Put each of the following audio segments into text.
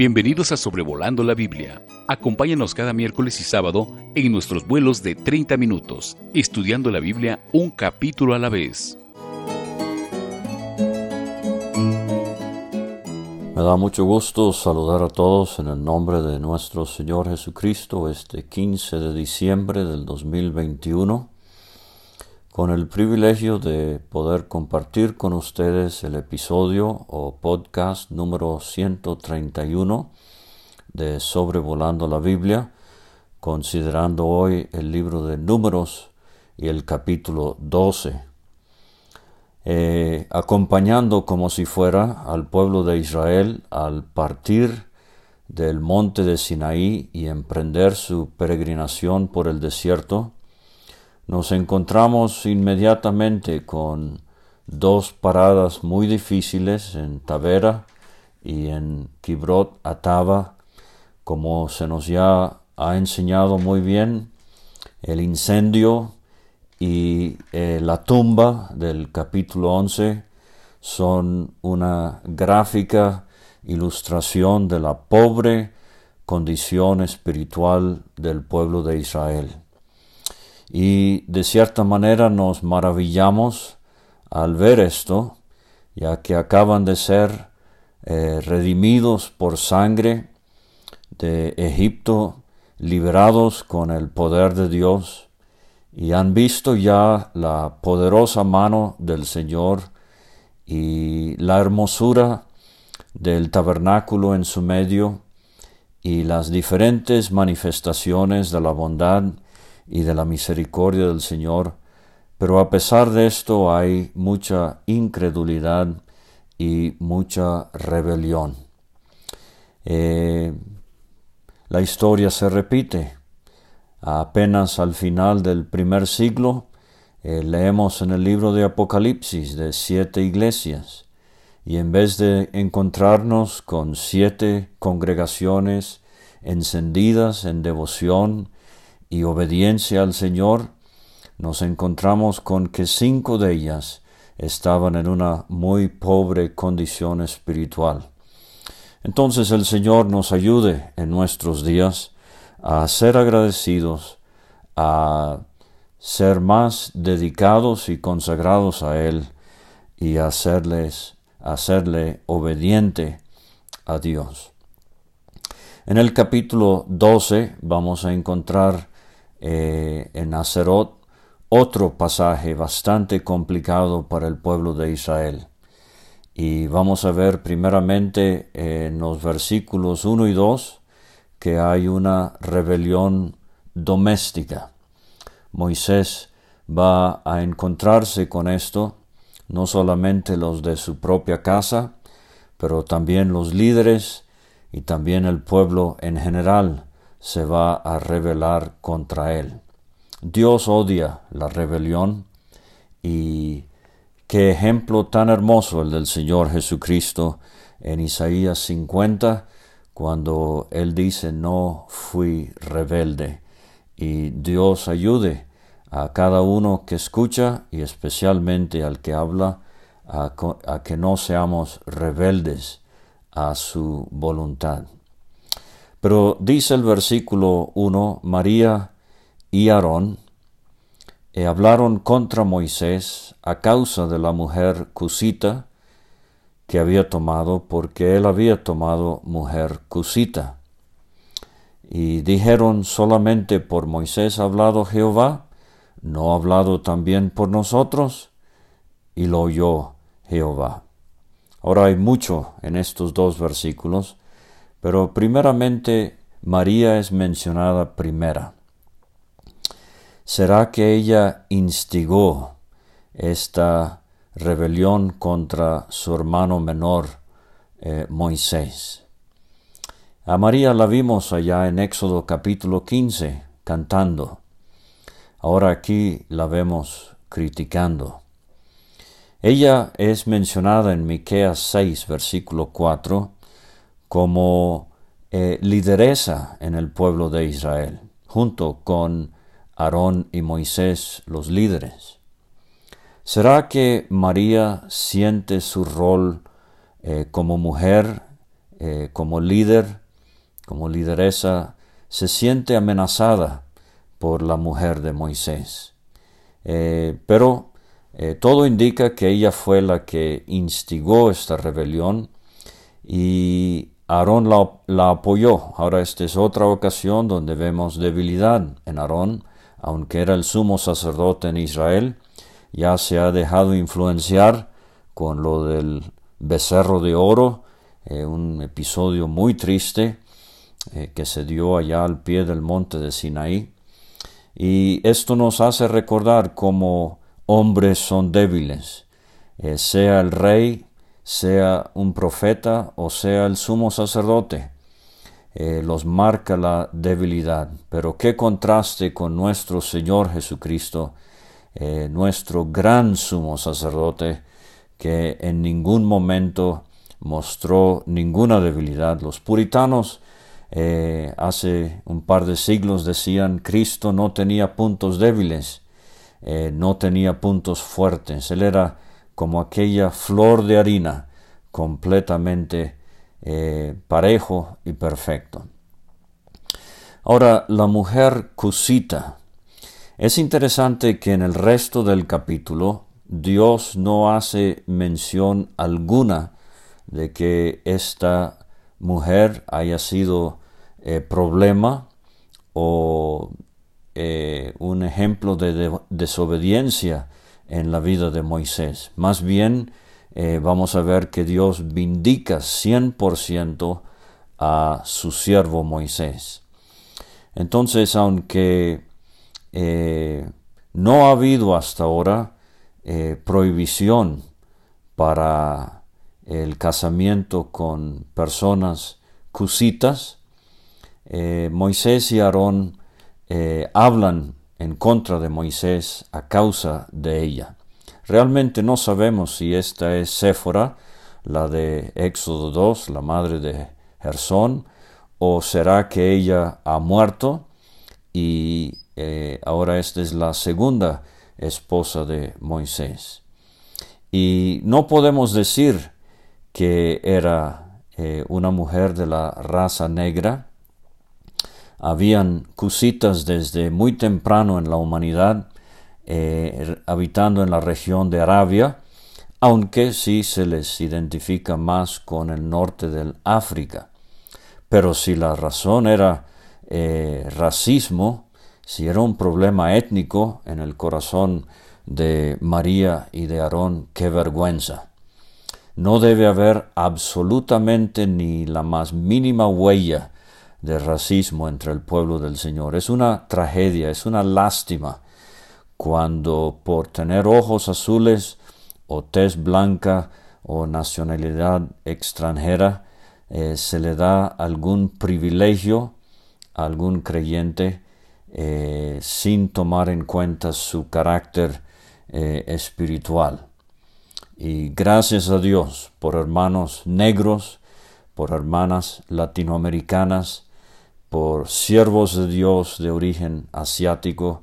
Bienvenidos a Sobrevolando la Biblia. Acompáñanos cada miércoles y sábado en nuestros vuelos de 30 minutos, estudiando la Biblia un capítulo a la vez. Me da mucho gusto saludar a todos en el nombre de nuestro Señor Jesucristo este 15 de diciembre del 2021 con el privilegio de poder compartir con ustedes el episodio o podcast número 131 de Sobrevolando la Biblia, considerando hoy el libro de Números y el capítulo 12, eh, acompañando como si fuera al pueblo de Israel al partir del monte de Sinaí y emprender su peregrinación por el desierto, nos encontramos inmediatamente con dos paradas muy difíciles en Tavera y en Kibrot Atava, como se nos ya ha enseñado muy bien, el incendio y eh, la tumba del capítulo 11 son una gráfica ilustración de la pobre condición espiritual del pueblo de Israel y de cierta manera nos maravillamos al ver esto, ya que acaban de ser eh, redimidos por sangre de Egipto, liberados con el poder de Dios, y han visto ya la poderosa mano del Señor y la hermosura del tabernáculo en su medio y las diferentes manifestaciones de la bondad y de la misericordia del Señor, pero a pesar de esto hay mucha incredulidad y mucha rebelión. Eh, la historia se repite. Apenas al final del primer siglo, eh, leemos en el libro de Apocalipsis de siete iglesias, y en vez de encontrarnos con siete congregaciones encendidas en devoción y obediencia al Señor, nos encontramos con que cinco de ellas estaban en una muy pobre condición espiritual. Entonces el Señor nos ayude en nuestros días a ser agradecidos, a ser más dedicados y consagrados a Él y hacerles, hacerle obediente a Dios. En el capítulo 12 vamos a encontrar eh, en Nazarot, otro pasaje bastante complicado para el pueblo de Israel. Y vamos a ver primeramente en los versículos 1 y 2 que hay una rebelión doméstica. Moisés va a encontrarse con esto, no solamente los de su propia casa, pero también los líderes y también el pueblo en general se va a rebelar contra él. Dios odia la rebelión y qué ejemplo tan hermoso el del Señor Jesucristo en Isaías 50 cuando Él dice no fui rebelde y Dios ayude a cada uno que escucha y especialmente al que habla a, a que no seamos rebeldes a su voluntad. Pero dice el versículo 1, María y Aarón eh, hablaron contra Moisés a causa de la mujer cusita que había tomado, porque él había tomado mujer cusita. Y dijeron solamente por Moisés ha hablado Jehová, no ha hablado también por nosotros, y lo oyó Jehová. Ahora hay mucho en estos dos versículos, pero primeramente María es mencionada primera. ¿Será que ella instigó esta rebelión contra su hermano menor eh, Moisés? A María la vimos allá en Éxodo capítulo 15 cantando. Ahora aquí la vemos criticando. Ella es mencionada en Miqueas 6 versículo 4 como eh, lideresa en el pueblo de Israel, junto con Aarón y Moisés, los líderes. ¿Será que María siente su rol eh, como mujer como líder, como lideresa, se siente amenazada por la mujer de Moisés. pero todo indica que ella fue la que instigó esta rebelión y Aarón la, apoyó. Ahora esta es otra ocasión donde vemos debilidad en Aarón, aunque era el sumo sacerdote en Israel, ya se ha dejado influenciar con lo del becerro de oro, eh, un episodio muy triste eh, que se dio allá al pie del monte de Sinaí. Y esto nos hace recordar cómo hombres son débiles, eh, sea el rey sea un profeta o sea el sumo sacerdote. Eh, los marca la debilidad. Pero qué contraste con nuestro Señor Jesucristo, eh, nuestro gran sumo sacerdote, que en ningún momento mostró ninguna debilidad. Los puritanos eh, hace un par de siglos decían Cristo no tenía puntos débiles, no tenía puntos fuertes. Él era como aquella flor de harina, completamente eh, parejo y perfecto. Ahora, la mujer cusita. Es interesante que en el resto del capítulo Dios no hace mención alguna de que esta mujer haya sido eh, problema o eh, un ejemplo de desobediencia en la vida de Moisés. Más bien eh, vamos a ver que Dios vindica 100% a su siervo Moisés. Entonces, aunque eh, no ha habido hasta ahora eh, prohibición para el casamiento con personas cusitas, Moisés y Aarón hablan en contra de Moisés a causa de ella. Realmente no sabemos si esta es Séfora, la de Éxodo 2, la madre de Gersón, o será que ella ha muerto y eh, ahora esta es la segunda esposa de Moisés. Y no podemos decir que era eh, una mujer de la raza negra, habían cusitas desde muy temprano en la humanidad, eh, habitando en la región de Arabia, aunque sí se les identifica más con el norte del África. Pero si la razón era eh, racismo, si era un problema étnico en el corazón de María y de Aarón, qué vergüenza. No debe haber absolutamente ni la más mínima huella de racismo entre el pueblo del Señor. Es una tragedia, es una lástima cuando por tener ojos azules o tez blanca o nacionalidad extranjera eh, se le da algún privilegio a algún creyente eh, sin tomar en cuenta su carácter eh, espiritual. Y gracias a Dios por hermanos negros, por hermanas latinoamericanas, por siervos de Dios de origen asiático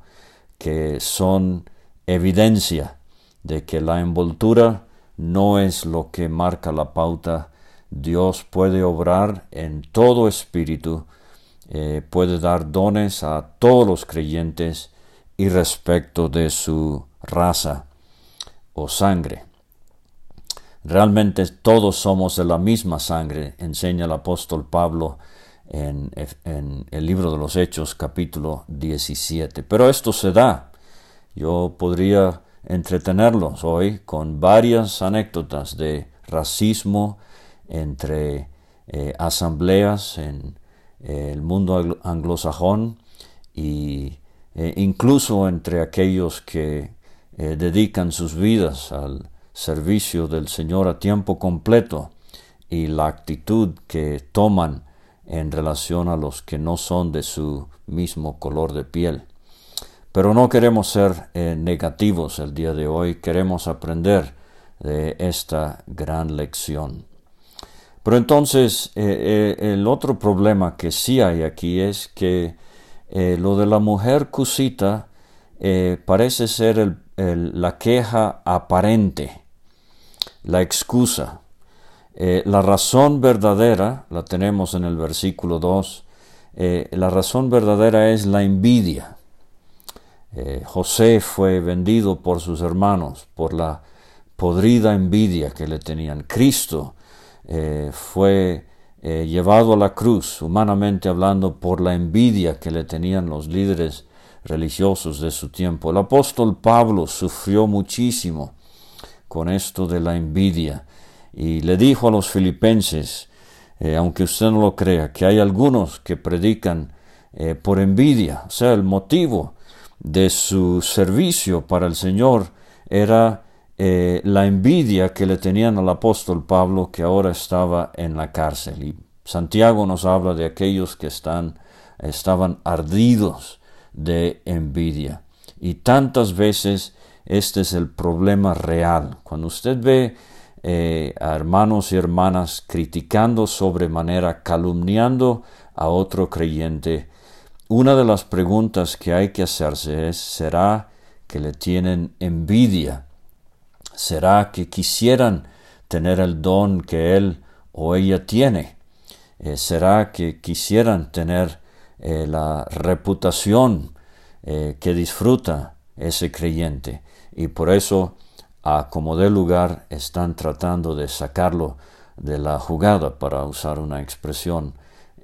que son evidencia de que la envoltura no es lo que marca la pauta. Dios puede obrar en todo espíritu, eh, puede dar dones a todos los creyentes y respecto de su raza o sangre. Realmente todos somos de la misma sangre, enseña el apóstol Pablo en, el libro de los Hechos capítulo 17. Pero esto se da. Yo podría entretenerlos hoy con varias anécdotas de racismo entre eh, asambleas en eh, el mundo anglosajón e incluso entre aquellos que dedican sus vidas al servicio del Señor a tiempo completo y la actitud que toman en relación a los que no son de su mismo color de piel. Pero no queremos ser eh, negativos el día de hoy, queremos aprender de esta gran lección. Pero entonces eh, eh, el otro problema que sí hay aquí es que lo de la mujer cusita parece ser la queja aparente, la excusa. Eh, la razón verdadera, la tenemos en el versículo 2, eh, la razón verdadera es la envidia. Eh, José fue vendido por sus hermanos por la podrida envidia que le tenían. Cristo fue llevado a la cruz, humanamente hablando, por la envidia que le tenían los líderes religiosos de su tiempo. El apóstol Pablo sufrió muchísimo con esto de la envidia y le dijo a los filipenses, eh, aunque usted no lo crea, que hay algunos que predican eh, por envidia, o sea, el motivo de su servicio para el Señor era eh, la envidia que le tenían al apóstol Pablo que ahora estaba en la cárcel. Y Santiago nos habla de aquellos que están, estaban ardidos de envidia. Y tantas veces este es el problema real. Cuando usted ve eh, a hermanos y hermanas criticando sobremanera, calumniando a otro creyente, una de las preguntas que hay que hacerse es, ¿será que le tienen envidia? ¿Será que quisieran tener el don que él o ella tiene? Eh, ¿Será que quisieran tener eh, la reputación que disfruta ese creyente? Y por eso a como de lugar están tratando de sacarlo de la jugada, para usar una expresión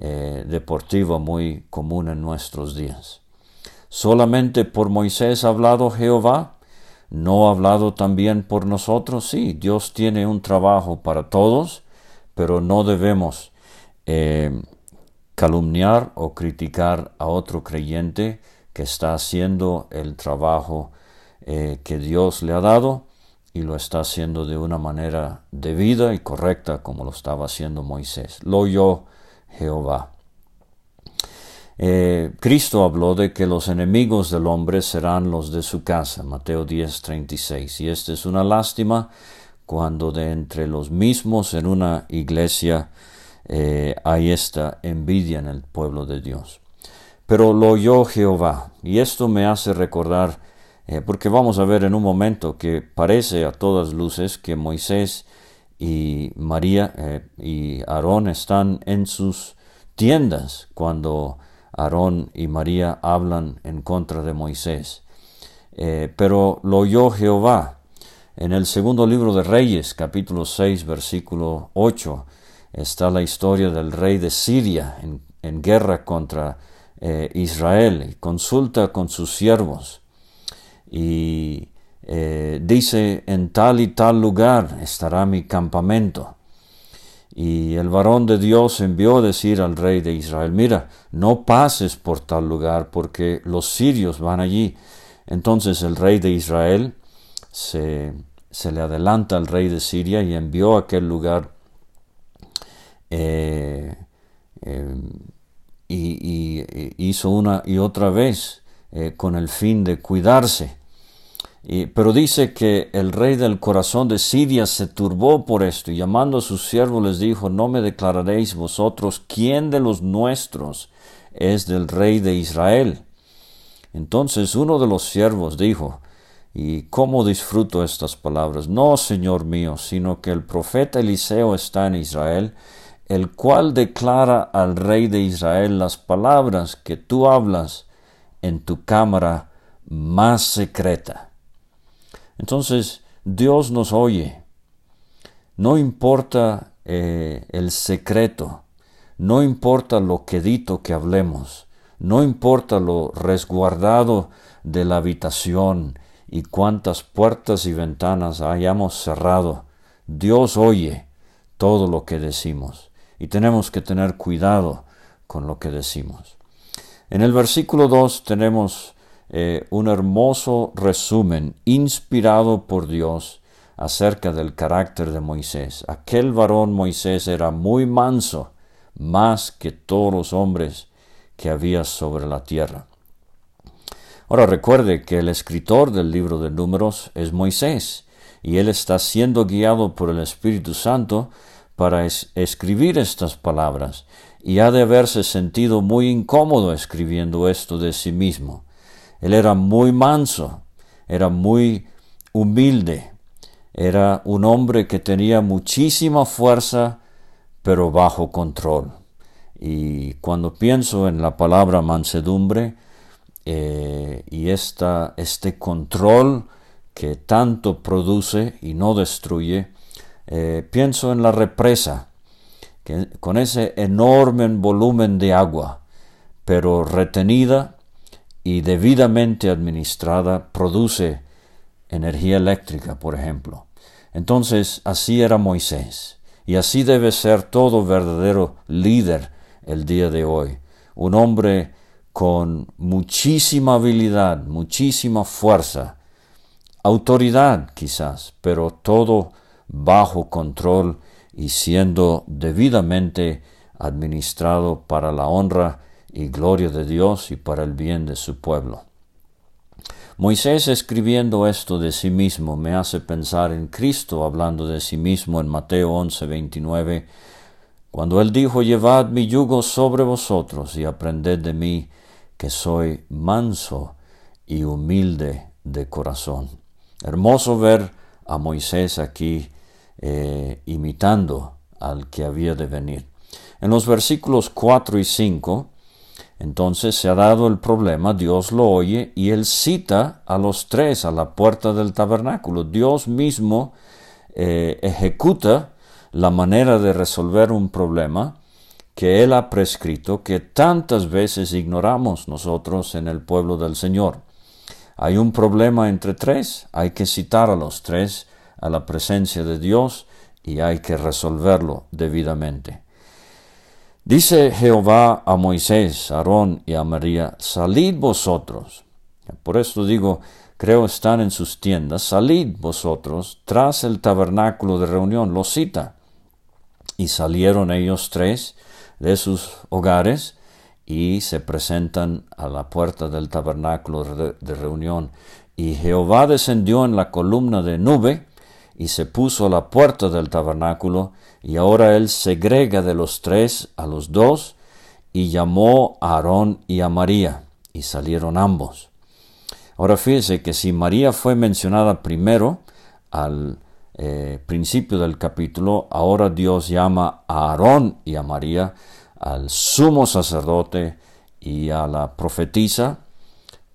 eh, deportiva muy común en nuestros días. ¿Solamente por Moisés ha hablado Jehová? ¿No ha hablado también por nosotros? Sí, Dios tiene un trabajo para todos, pero no debemos eh, calumniar o criticar a otro creyente que está haciendo el trabajo eh, que Dios le ha dado y lo está haciendo de una manera debida y correcta como lo estaba haciendo Moisés. Lo oyó Jehová. Eh, Cristo habló de que los enemigos del hombre serán los de su casa, Mateo 10, 36. Y esta es una lástima cuando de entre los mismos en una iglesia eh, hay esta envidia en el pueblo de Dios. Pero lo oyó Jehová, y esto me hace recordar eh, porque vamos a ver en un momento que parece a todas luces que Moisés y María eh, y Aarón están en sus tiendas cuando Aarón y María hablan en contra de Moisés. Eh, pero lo oyó Jehová. En el segundo libro de Reyes, capítulo 6, versículo 8, está la historia del rey de Siria en, guerra contra Israel. Consulta con sus siervos y eh, dice, en tal y tal lugar estará mi campamento. Y el varón de Dios envió a decir al rey de Israel, mira, no pases por tal lugar porque los sirios van allí. Entonces el rey de Israel se, le adelanta al rey de Siria y envió a aquel lugar eh, eh, y, hizo una y otra vez con el fin de cuidarse pero dice que el rey del corazón de Siria se turbó por esto y llamando a sus siervos les dijo, no me declararéis vosotros quién de los nuestros es del rey de Israel. Entonces uno de los siervos dijo, ¿y cómo disfruto estas palabras? No, Señor mío, sino que el profeta Eliseo está en Israel, el cual declara al rey de Israel las palabras que tú hablas en tu cámara más secreta. Entonces, Dios nos oye. No importa eh, el secreto, no importa lo quedito que hablemos, no importa lo resguardado de la habitación y cuántas puertas y ventanas hayamos cerrado, Dios oye todo lo que decimos y tenemos que tener cuidado con lo que decimos. En el versículo 2 tenemos eh, un hermoso resumen inspirado por Dios acerca del carácter de Moisés. Aquel varón Moisés era muy manso, más que todos los hombres que había sobre la tierra. Ahora recuerde que el escritor del libro de números es Moisés, y él está siendo guiado por el Espíritu Santo para escribir estas palabras, y ha de haberse sentido muy incómodo escribiendo esto de sí mismo. Él era muy manso, era muy humilde, era un hombre que tenía muchísima fuerza, pero bajo control. Y cuando pienso en la palabra mansedumbre eh, y esta, este control que tanto produce y no destruye, eh, pienso en la represa, que con ese enorme volumen de agua, pero retenida y debidamente administrada, produce energía eléctrica, por ejemplo. Entonces, así era Moisés, y así debe ser todo verdadero líder el día de hoy. Un hombre con muchísima habilidad, muchísima fuerza, autoridad quizás, pero todo bajo control y siendo debidamente administrado para la honra y gloria de Dios y para el bien de su pueblo. Moisés escribiendo esto de sí mismo me hace pensar en Cristo hablando de sí mismo en Mateo 11, 29, cuando él dijo, Llevad mi yugo sobre vosotros y aprended de mí, que soy manso y humilde de corazón. Hermoso ver a Moisés aquí eh, imitando al que había de venir. En los versículos 4 y 5, entonces se ha dado el problema, Dios lo oye y él cita a los tres a la puerta del tabernáculo. Dios mismo eh, ejecuta la manera de resolver un problema que él ha prescrito que tantas veces ignoramos nosotros en el pueblo del Señor. Hay un problema entre tres, hay que citar a los tres a la presencia de Dios y hay que resolverlo debidamente. Dice Jehová a Moisés, a Aarón y a María, salid vosotros. Por esto digo, creo están en sus tiendas, salid vosotros tras el tabernáculo de reunión, lo cita. Y salieron ellos tres de sus hogares y se presentan a la puerta del tabernáculo de reunión. Y Jehová descendió en la columna de nube y se puso a la puerta del tabernáculo, y ahora él segrega de los tres a los dos, y llamó a Aarón y a María, y salieron ambos. Ahora fíjese que si María fue mencionada primero al eh, principio del capítulo, ahora Dios llama a Aarón y a María, al sumo sacerdote y a la profetisa,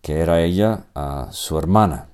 que era ella, a su hermana.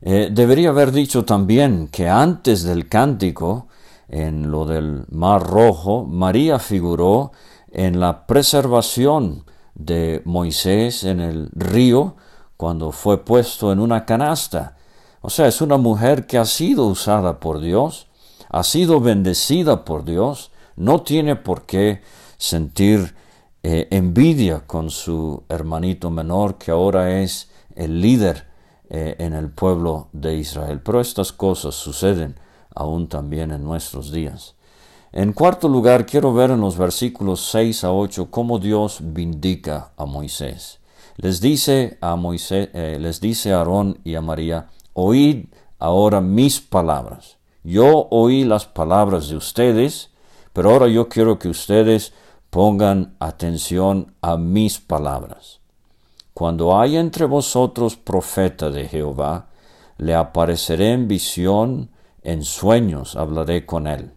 Eh, debería haber dicho también que antes del cántico, en lo del Mar Rojo, María figuró en la preservación de Moisés en el río cuando fue puesto en una canasta. O sea, es una mujer que ha sido usada por Dios, ha sido bendecida por Dios, no tiene por qué sentir eh, envidia con su hermanito menor que ahora es el líder eh, en el pueblo de Israel. Pero estas cosas suceden aún también en nuestros días. En cuarto lugar, quiero ver en los versículos 6 a 8 cómo Dios vindica a Moisés. Les dice a Moisés, eh, les dice a Aarón y a María, oíd ahora mis palabras. Yo oí las palabras de ustedes, pero ahora yo quiero que ustedes pongan atención a mis palabras. Cuando hay entre vosotros profeta de Jehová, le apareceré en visión, en sueños hablaré con él.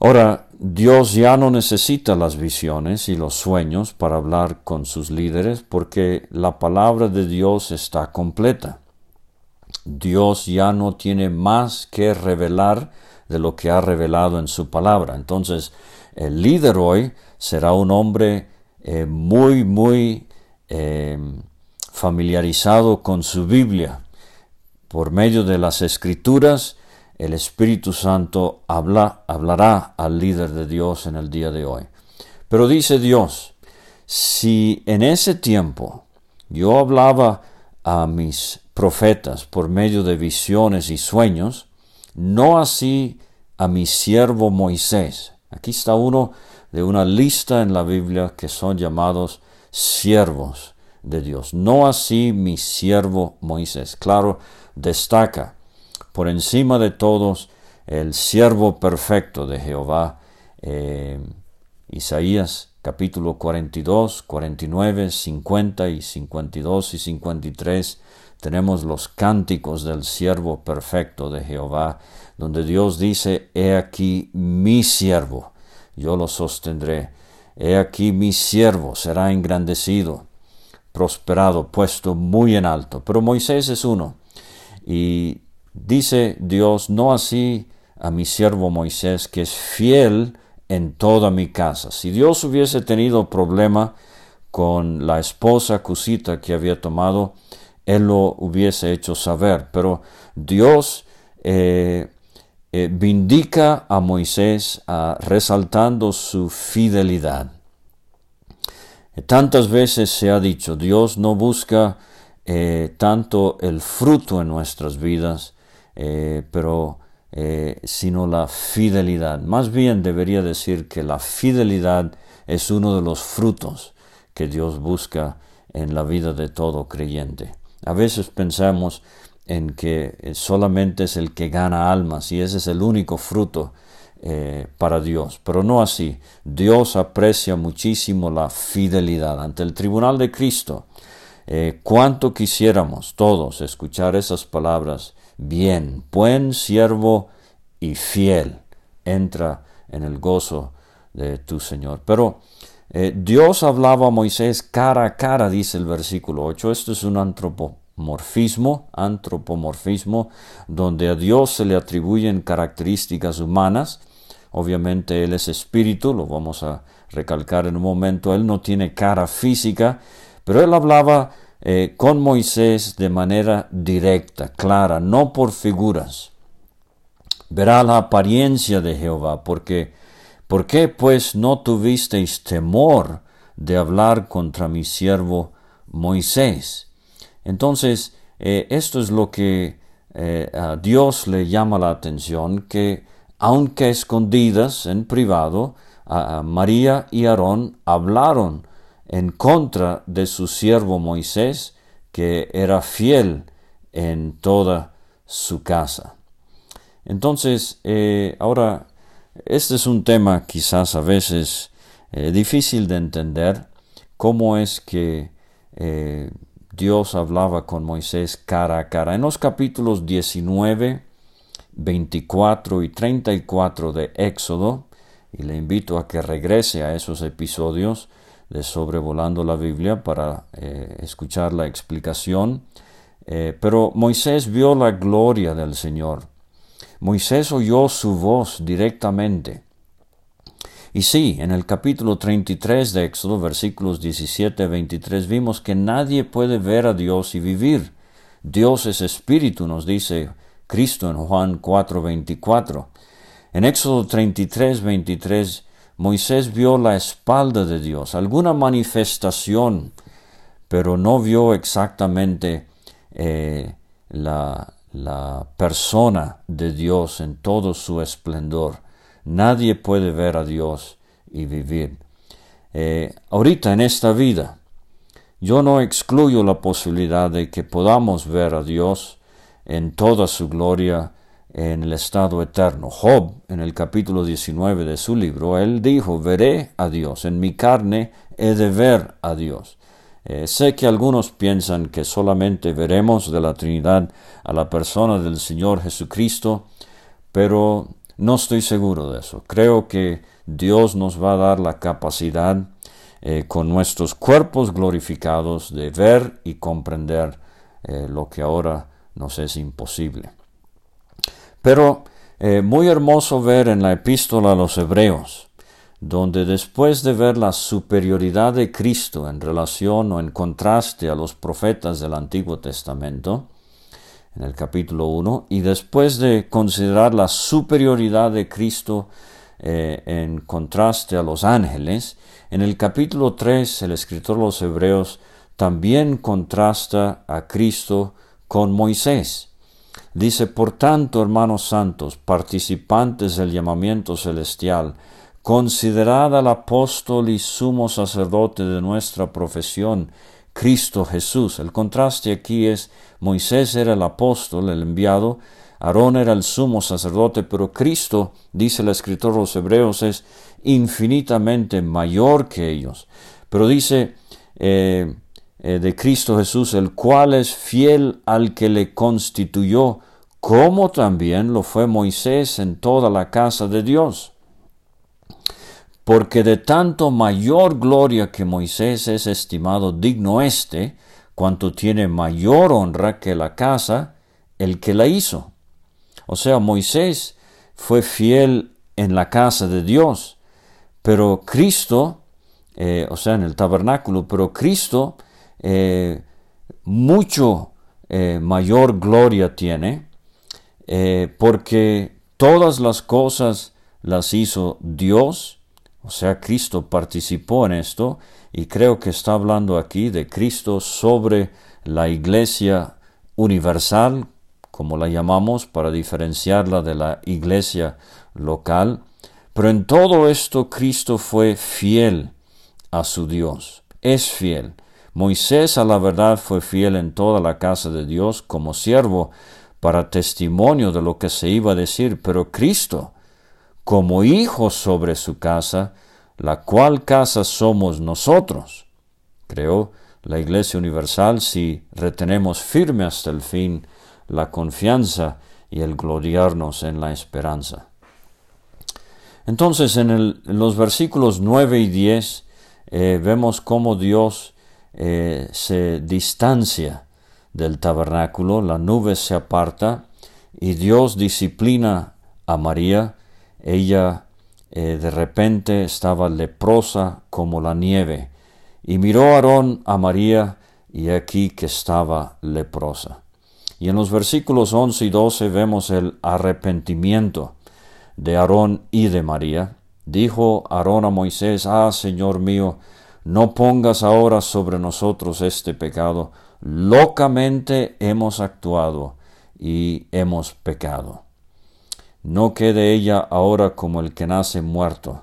Ahora, Dios ya no necesita las visiones y los sueños para hablar con sus líderes porque la palabra de Dios está completa. Dios ya no tiene más que revelar de lo que ha revelado en su palabra. Entonces, el líder hoy será un hombre eh, muy, muy eh, familiarizado con su Biblia. Por medio de las escrituras, el Espíritu Santo habla, hablará al líder de Dios en el día de hoy. Pero dice Dios, si en ese tiempo yo hablaba a mis profetas por medio de visiones y sueños, no así a mi siervo Moisés. Aquí está uno de una lista en la Biblia que son llamados siervos de Dios. No así mi siervo Moisés. Claro, destaca por encima de todos el siervo perfecto de Jehová. Eh, Isaías capítulo 42, 49, 50 y 52 y 53 tenemos los cánticos del siervo perfecto de Jehová, donde Dios dice, He aquí mi siervo, yo lo sostendré. He aquí mi siervo será engrandecido, prosperado, puesto muy en alto. Pero Moisés es uno. Y dice Dios, no así a mi siervo Moisés, que es fiel en toda mi casa. Si Dios hubiese tenido problema con la esposa Cusita que había tomado, él lo hubiese hecho saber. Pero Dios eh, eh, vindica a Moisés resaltando su fidelidad. Tantas veces se ha dicho, Dios no busca eh, tanto el fruto en nuestras vidas, pero sino la fidelidad. Más bien debería decir que la fidelidad es uno de los frutos que Dios busca en la vida de todo creyente. A veces pensamos en que eh, solamente es el que gana almas y ese es el único fruto eh, para Dios, pero no así. Dios aprecia muchísimo la fidelidad ante el tribunal de Cristo. Eh, cuánto quisiéramos todos escuchar esas palabras, bien, buen siervo y fiel, entra en el gozo de tu Señor. Pero eh, Dios hablaba a Moisés cara a cara, dice el versículo 8. Esto es un antropomorfismo, antropomorfismo, donde a Dios se le atribuyen características humanas. Obviamente Él es espíritu, lo vamos a recalcar en un momento. Él no tiene cara física, pero Él hablaba eh, con Moisés de manera directa, clara, no por figuras. Verá la apariencia de Jehová, porque ¿Por qué pues no tuvisteis temor de hablar contra mi siervo Moisés? Entonces, eh, esto es lo que eh, a Dios le llama la atención, que aunque escondidas en privado, María y Aarón hablaron en contra de su siervo Moisés, que era fiel en toda su casa. Entonces, eh, ahora este es un tema quizás a veces difícil de entender, cómo es que Dios hablaba con Moisés cara a cara. En los capítulos 19, 24 y 34 de Éxodo, y le invito a que regrese a esos episodios de Sobrevolando la Biblia para eh, escuchar la explicación, pero Moisés vio la gloria del Señor Moisés oyó su voz directamente. Y sí, en el capítulo 33 de Éxodo, versículos 17 23, vimos que nadie puede ver a Dios y vivir. Dios es espíritu, nos dice Cristo en Juan 4, 24. En Éxodo 33, 23, Moisés vio la espalda de Dios, alguna manifestación, pero no vio exactamente eh, la persona de Dios en todo su esplendor. Nadie puede ver a Dios y vivir. Eh, ahorita en esta vida, yo no excluyo la posibilidad de que podamos ver a Dios en toda su gloria en el estado eterno. Job, en el capítulo 19 de su libro, él dijo, veré a Dios, en mi carne he de ver a Dios. Eh, sé que algunos piensan que solamente veremos de la Trinidad a la persona del Señor Jesucristo, pero no estoy seguro de eso. Creo que Dios nos va a dar la capacidad eh, con nuestros cuerpos glorificados de ver y comprender eh, lo que ahora nos es imposible. Pero muy hermoso ver en la epístola a los Hebreos donde después de ver la superioridad de Cristo en relación o en contraste a los profetas del Antiguo Testamento, en el capítulo 1, y después de considerar la superioridad de Cristo eh, en contraste a los ángeles, en el capítulo 3 el escritor de los Hebreos también contrasta a Cristo con Moisés. Dice, por tanto, hermanos santos, participantes del llamamiento celestial, Considerad al apóstol y sumo sacerdote de nuestra profesión, Cristo Jesús. El contraste aquí es Moisés era el apóstol, el enviado, Aarón era el sumo sacerdote, pero Cristo, dice el escritor de los Hebreos, es infinitamente mayor que ellos. Pero dice, eh, eh, de Cristo Jesús, el cual es fiel al que le constituyó, como también lo fue Moisés en toda la casa de Dios. Porque de tanto mayor gloria que Moisés es estimado digno éste, cuanto tiene mayor honra que la casa, el que la hizo. O sea, Moisés fue fiel en la casa de Dios, pero Cristo, eh, o sea, en el tabernáculo, pero Cristo eh, mucho eh, mayor gloria tiene, porque todas las cosas las hizo Dios, o sea, Cristo participó en esto, y creo que está hablando aquí de Cristo sobre la iglesia universal, como la llamamos, para diferenciarla de la iglesia local. Pero en todo esto Cristo fue fiel a su Dios, es fiel. Moisés a la verdad fue fiel en toda la casa de Dios como siervo para testimonio de lo que se iba a decir, pero Cristo, como hijo sobre su casa, la cual casa somos nosotros. Creo la Iglesia Universal si retenemos firme hasta el fin la confianza y el gloriarnos en la esperanza. Entonces en, los versículos 9 y 10 eh, vemos cómo Dios eh, se distancia del tabernáculo, la nube se aparta y Dios disciplina a María. Ella eh, de repente estaba leprosa como la nieve. Y miró Aarón a María y aquí que estaba leprosa. Y en los versículos 11 y 12 vemos el arrepentimiento de Aarón y de María. Dijo Aarón a Moisés, Ah, Señor mío, no pongas ahora sobre nosotros este pecado. Locamente hemos actuado y hemos pecado. No quede ella ahora como el que nace muerto,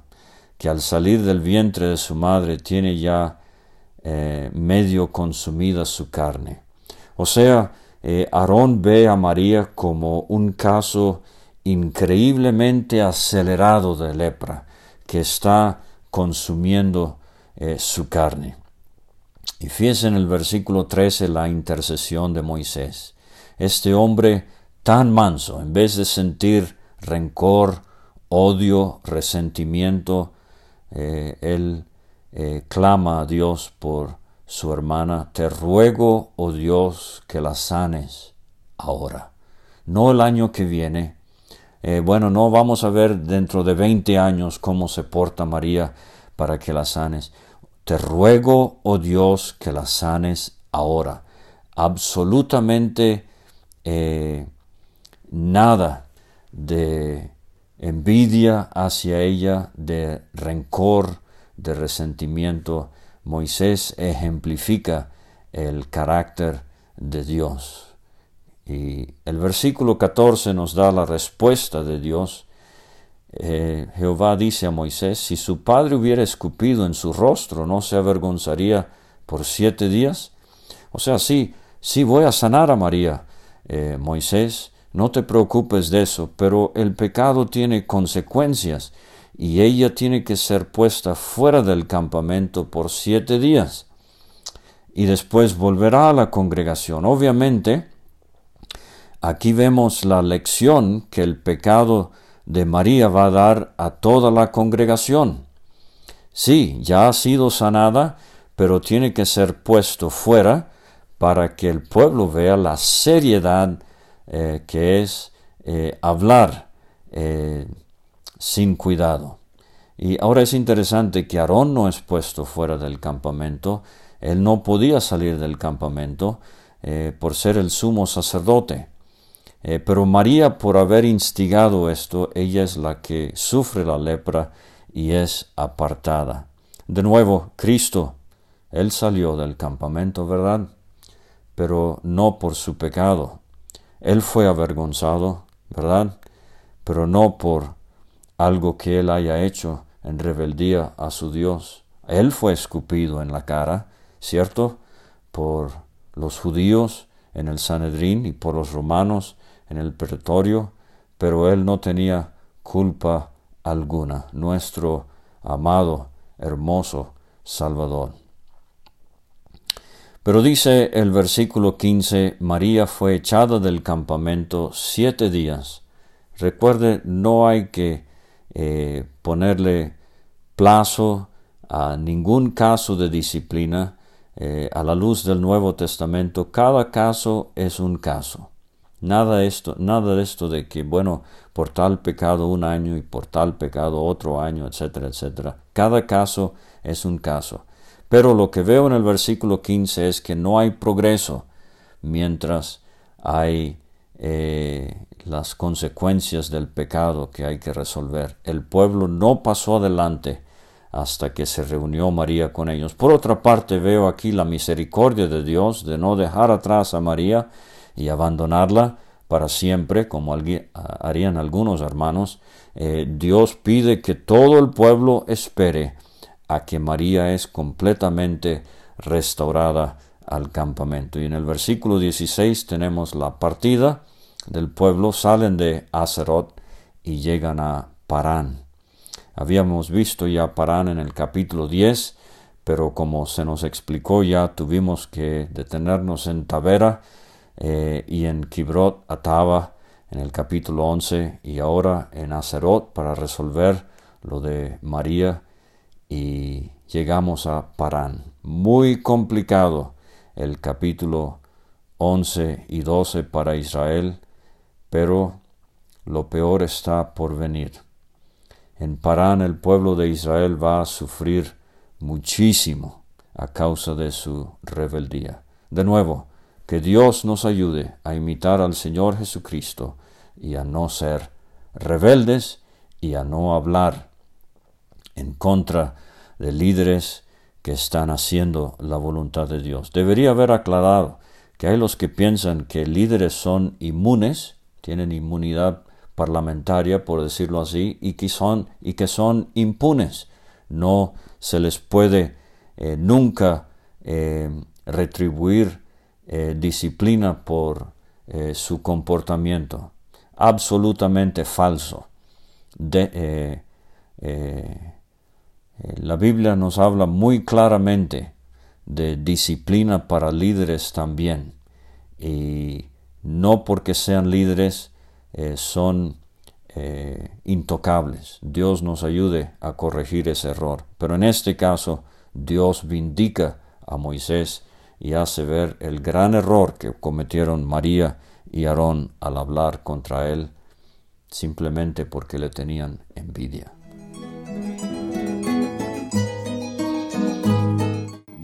que al salir del vientre de su madre tiene ya eh, medio consumida su carne. O sea, eh, Aarón ve a María como un caso increíblemente acelerado de lepra, que está consumiendo eh, su carne. Y fíjense en el versículo 13 la intercesión de Moisés. Este hombre tan manso, en vez de sentir rencor, odio, resentimiento, eh, él eh, clama a Dios por su hermana, te ruego, oh Dios, que la sanes ahora, no el año que viene. Eh, bueno, no vamos a ver dentro de 20 años cómo se porta María para que la sanes. Te ruego, oh Dios, que la sanes ahora. Absolutamente nada de envidia hacia ella, de rencor, de resentimiento. Moisés ejemplifica el carácter de Dios. Y el versículo 14 nos da la respuesta de Dios. Eh, Jehová dice a Moisés, si su padre hubiera escupido en su rostro, ¿no se avergonzaría por siete días? O sea, sí, sí voy a sanar a María, eh, Moisés, no te preocupes de eso, pero el pecado tiene consecuencias y ella tiene que ser puesta fuera del campamento por siete días y después volverá a la congregación. Obviamente, aquí vemos la lección que el pecado de María va a dar a toda la congregación. Sí, ya ha sido sanada, pero tiene que ser puesto fuera para que el pueblo vea la seriedad eh, que es eh, hablar eh, sin cuidado. Y ahora es interesante que Aarón no es puesto fuera del campamento, él no podía salir del campamento por ser el sumo sacerdote. pero María, por haber instigado esto, ella es la que sufre la lepra y es apartada. De nuevo, Cristo, Él salió del campamento, ¿verdad? Pero no por su pecado, él fue avergonzado, ¿verdad? Pero no por algo que él haya hecho en rebeldía a su Dios. Él fue escupido en la cara, ¿cierto? Por los judíos en el Sanedrín y por los romanos en el pretorio, pero él no tenía culpa alguna, nuestro amado, hermoso Salvador. Pero dice el versículo 15, María fue echada del campamento siete días. Recuerde, no hay que eh, ponerle plazo a ningún caso de disciplina. Eh, a la luz del Nuevo Testamento, cada caso es un caso. Nada, esto, nada de esto de que, bueno, por tal pecado un año y por tal pecado otro año, etcétera, etcétera. Cada caso es un caso. Pero lo que veo en el versículo 15 es que no hay progreso mientras hay eh, las consecuencias del pecado que hay que resolver. El pueblo no pasó adelante hasta que se reunió María con ellos. Por otra parte, veo aquí la misericordia de Dios de no dejar atrás a María y abandonarla para siempre, como harían algunos hermanos. Eh, Dios pide que todo el pueblo espere a que María es completamente restaurada al campamento. Y en el versículo 16 tenemos la partida del pueblo, salen de Azeroth y llegan a Parán. Habíamos visto ya Parán en el capítulo 10, pero como se nos explicó ya tuvimos que detenernos en Tavera eh, y en Kibrot Ataba en el capítulo 11 y ahora en Azeroth para resolver lo de María y llegamos a Parán. Muy complicado el capítulo 11 y 12 para Israel, pero lo peor está por venir. En Parán el pueblo de Israel va a sufrir muchísimo a causa de su rebeldía. De nuevo, que Dios nos ayude a imitar al Señor Jesucristo y a no ser rebeldes y a no hablar en contra de líderes que están haciendo la voluntad de Dios. Debería haber aclarado que hay los que piensan que líderes son inmunes, tienen inmunidad parlamentaria, por decirlo así, y que son, impunes. No se les puede eh, nunca eh, retribuir eh, disciplina por su comportamiento. Absolutamente falso. La Biblia nos habla muy claramente de disciplina para líderes también. Y no porque sean líderes eh, son eh, intocables. Dios nos ayude a corregir ese error. Pero en este caso, Dios vindica a Moisés y hace ver el gran error que cometieron María y Aarón al hablar contra él simplemente porque le tenían envidia.